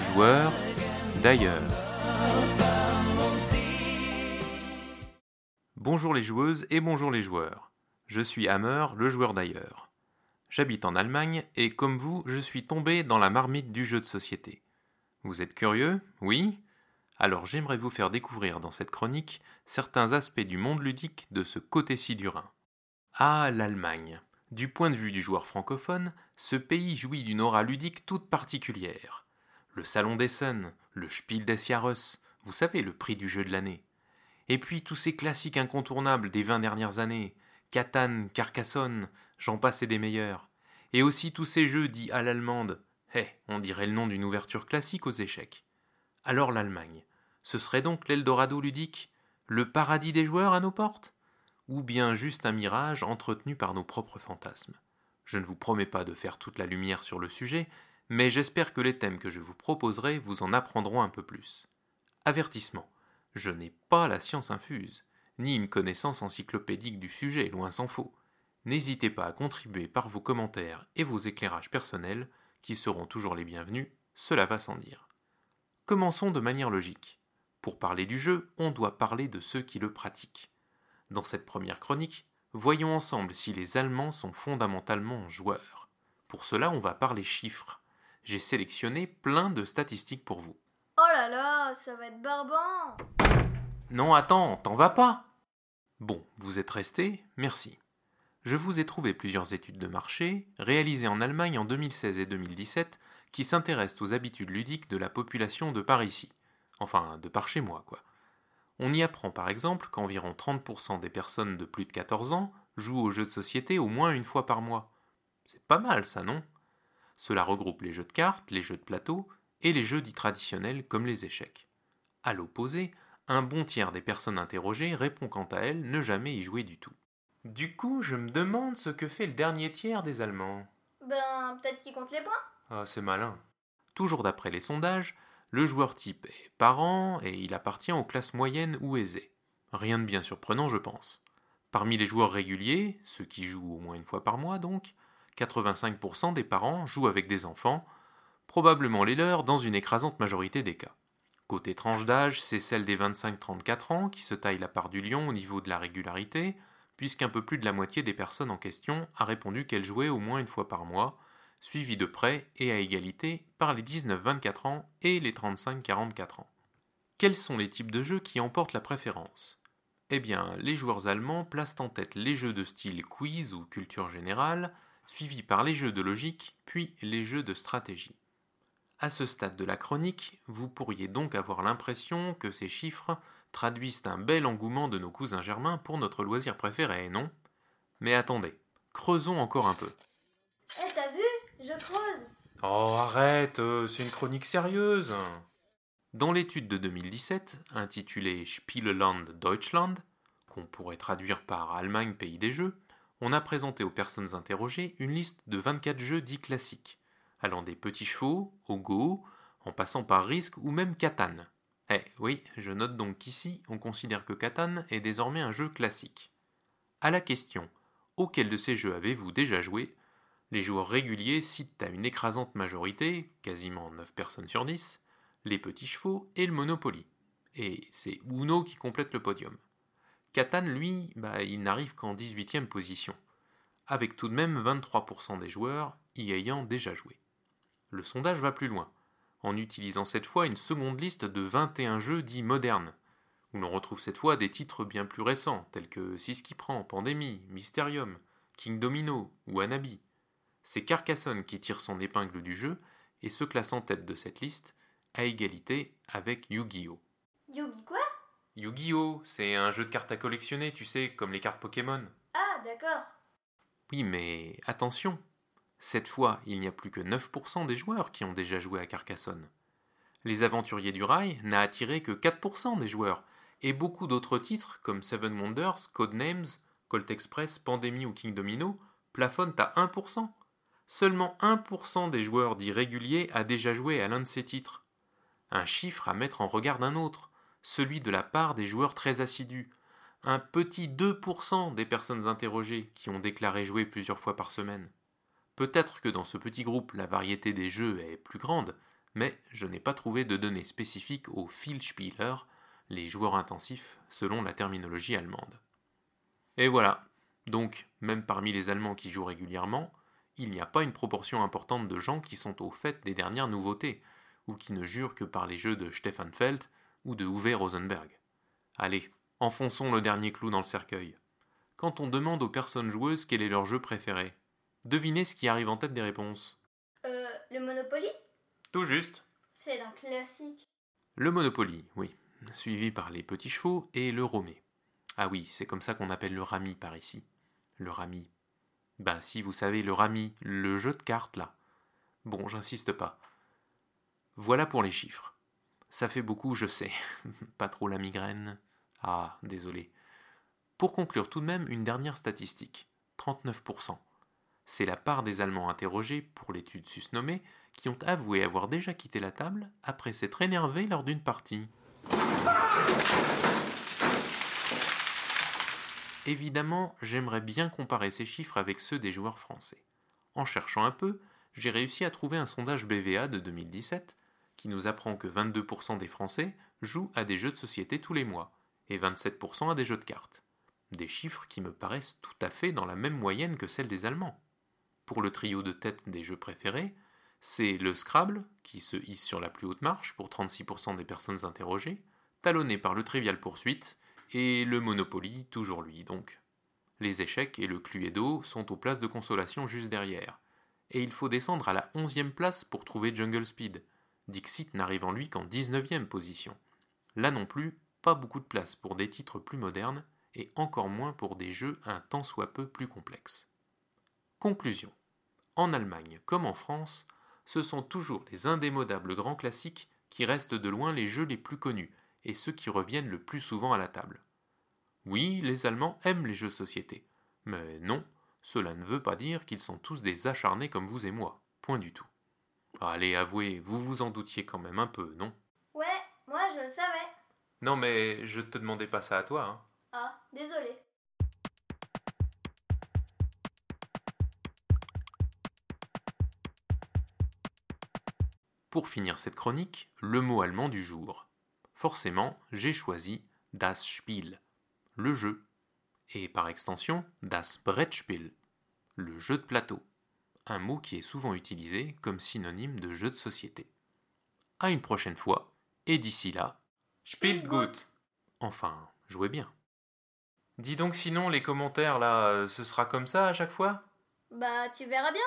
Joueur d'ailleurs. Bonjour les joueuses et bonjour les joueurs. Je suis Hammer, le joueur d'ailleurs. J'habite en Allemagne et comme vous, je suis tombé dans la marmite du jeu de société. Vous êtes curieux? Oui? Alors j'aimerais vous faire découvrir dans cette chronique certains aspects du monde ludique de ce côté-ci du Rhin. Ah, l'Allemagne. Du point de vue du joueur francophone, ce pays jouit d'une aura ludique toute particulière. Le Salon d'Essen, le Spiel des Jahres, vous savez, le prix du jeu de l'année. Et puis tous ces classiques incontournables des vingt dernières années, Catan, Carcassonne, j'en passe et des meilleurs. Et aussi tous ces jeux dits à l'allemande. Eh, on dirait le nom d'une ouverture classique aux échecs. Alors l'Allemagne. Ce serait donc l'Eldorado ludique Le paradis des joueurs à nos portes? Ou bien juste un mirage entretenu par nos propres fantasmes Je ne vous promets pas de faire toute la lumière sur le sujet, mais j'espère que les thèmes que je vous proposerai vous en apprendront un peu plus. Avertissement. Je n'ai pas la science infuse ni une connaissance encyclopédique du sujet, loin s'en faut. N'hésitez pas à contribuer par vos commentaires et vos éclairages personnels, qui seront toujours les bienvenus, cela va sans dire. Commençons de manière logique. Pour parler du jeu, on doit parler de ceux qui le pratiquent. Dans cette première chronique, voyons ensemble si les Allemands sont fondamentalement joueurs. Pour cela, on va parler chiffres. J'ai sélectionné plein de statistiques pour vous. Oh là là, ça va être barbant Non, attends, t'en vas pas Bon, vous êtes resté, merci. Je vous ai trouvé plusieurs études de marché, réalisées en Allemagne en 2016 et 2017, qui s'intéressent aux habitudes ludiques de la population de par ici. Enfin, de par chez moi, quoi. On y apprend par exemple qu'environ 30% des personnes de plus de 14 ans jouent aux jeux de société au moins une fois par mois. C'est pas mal ça, non? Cela regroupe les jeux de cartes, les jeux de plateau et les jeux dits traditionnels comme les échecs. À l'opposé, un bon tiers des personnes interrogées répond quant à elle ne jamais y jouer du tout. Du coup, je me demande ce que fait le dernier tiers des Allemands. Ben, peut-être qu'il compte les points? Ah, c'est malin. Toujours d'après les sondages, le joueur type est parent et il appartient aux classes moyennes ou aisées. Rien de bien surprenant, je pense. Parmi les joueurs réguliers, ceux qui jouent au moins une fois par mois donc, 85% des parents jouent avec des enfants, probablement les leurs dans une écrasante majorité des cas. Côté tranche d'âge, c'est celle des 25-34 ans qui se taille la part du lion au niveau de la régularité, puisqu'un peu plus de la moitié des personnes en question a répondu qu'elles jouaient au moins une fois par mois, suivi de près et à égalité par les 19-24 ans et les 35-44 ans. Quels sont les types de jeux qui emportent la préférence? Eh bien, les joueurs allemands placent en tête les jeux de style quiz ou culture générale, suivis par les jeux de logique, puis les jeux de stratégie. À ce stade de la chronique, vous pourriez donc avoir l'impression que ces chiffres traduisent un bel engouement de nos cousins germains pour notre loisir préféré, non? Mais attendez, creusons encore un peu. Je creuse Oh, arrête, euh, c'est une chronique sérieuse Dans l'étude de 2017, intitulée Spieleland Deutschland, qu'on pourrait traduire par Allemagne pays des jeux, on a présenté aux personnes interrogées une liste de 24 jeux dits classiques allant des petits chevaux au Go, en passant par Risk ou même Catan. Eh oui, je note donc qu'ici, on considère que Catan est désormais un jeu classique. À la question auquel de ces jeux avez-vous déjà joué? Les joueurs réguliers citent à une écrasante majorité, quasiment 9 personnes sur 10, les petits chevaux et le Monopoly. Et c'est Uno qui complète le podium. Catan, lui, bah, il n'arrive qu'en 18e position, avec tout de même 23% des joueurs y ayant déjà joué. Le sondage va plus loin, en utilisant cette fois une seconde liste de 21 jeux dits modernes, où l'on retrouve cette fois des titres bien plus récents, tels que Six qui prend, Pandémie, Mysterium, King Domino ou Anabi. C'est Carcassonne qui tire son épingle du jeu et se classe en tête de cette liste, à égalité avec Yu-Gi-Oh! Yugi quoi? Yu-Gi-Oh! C'est un jeu de cartes à collectionner, tu sais, comme les cartes Pokémon. Ah, d'accord. Oui, mais attention, cette fois, il n'y a plus que 9% des joueurs qui ont déjà joué à Carcassonne. Les Aventuriers du Rail n'a attiré que 4% des joueurs, et beaucoup d'autres titres comme Seven Wonders, Codenames, Colt Express, Pandémie ou King Domino plafonnent à 1%. Seulement 1% des joueurs dits réguliers a déjà joué à l'un de ces titres. Un chiffre à mettre en regard d'un autre, celui de la part des joueurs très assidus. Un petit 2% des personnes interrogées qui ont déclaré jouer plusieurs fois par semaine. Peut-être que dans ce petit groupe la variété des jeux est plus grande, mais je n'ai pas trouvé de données spécifiques aux Vielspieler, les joueurs intensifs selon la terminologie allemande. Et voilà, donc même parmi les Allemands qui jouent régulièrement, il n'y a pas une proportion importante de gens qui sont au fait des dernières nouveautés, ou qui ne jurent que par les jeux de Stefan Feld ou de Uwe Rosenberg. Allez, enfonçons le dernier clou dans le cercueil. Quand on demande aux personnes joueuses quel est leur jeu préféré, devinez ce qui arrive en tête des réponses. Euh, le Monopoly? Tout juste. C'est un classique. Le Monopoly, oui, suivi par les petits chevaux et le Romé. Ah oui, c'est comme ça qu'on appelle le rami par ici. Le rami. Ben si, vous savez, le rami, le jeu de cartes là. Bon, j'insiste pas. Voilà pour les chiffres. Ça fait beaucoup, je sais. pas trop la migraine. Ah, désolé. Pour conclure tout de même, une dernière statistique. 39%. C'est la part des Allemands interrogés pour l'étude susnommée qui ont avoué avoir déjà quitté la table après s'être énervés lors d'une partie. Évidemment, j'aimerais bien comparer ces chiffres avec ceux des joueurs français. En cherchant un peu, j'ai réussi à trouver un sondage BVA de 2017 qui nous apprend que 22% des Français jouent à des jeux de société tous les mois et 27% à des jeux de cartes. Des chiffres qui me paraissent tout à fait dans la même moyenne que celle des Allemands. Pour le trio de tête des jeux préférés, c'est le Scrabble, qui se hisse sur la plus haute marche pour 36% des personnes interrogées, talonné par le Trivial Poursuite, et le Monopoly, toujours lui donc. Les échecs et le Cluedo sont aux places de consolation juste derrière. Et il faut descendre à la onzième place pour trouver Jungle Speed. Dixit n'arrivant lui qu'en 19e position. Là non plus, pas beaucoup de place pour des titres plus modernes, et encore moins pour des jeux un tant soit peu plus complexes. Conclusion. En Allemagne comme en France, ce sont toujours les indémodables grands classiques qui restent de loin les jeux les plus connus, et ceux qui reviennent le plus souvent à la table. Oui, les Allemands aiment les jeux de société, mais non, cela ne veut pas dire qu'ils sont tous des acharnés comme vous et moi, point du tout. Allez, avouez, vous vous en doutiez quand même un peu, non? Ouais, moi je le savais. Non, mais je te demandais pas ça à toi, hein. Ah, désolé. Pour finir cette chronique, le mot allemand du jour. Forcément, j'ai choisi das Spiel, le jeu, et par extension das Brettspiel, le jeu de plateau, un mot qui est souvent utilisé comme synonyme de jeu de société. À une prochaine fois, et d'ici là, Spielt gut. Enfin, jouez bien. Dis donc sinon les commentaires là, euh, ce sera comme ça à chaque fois? Bah, tu verras bien.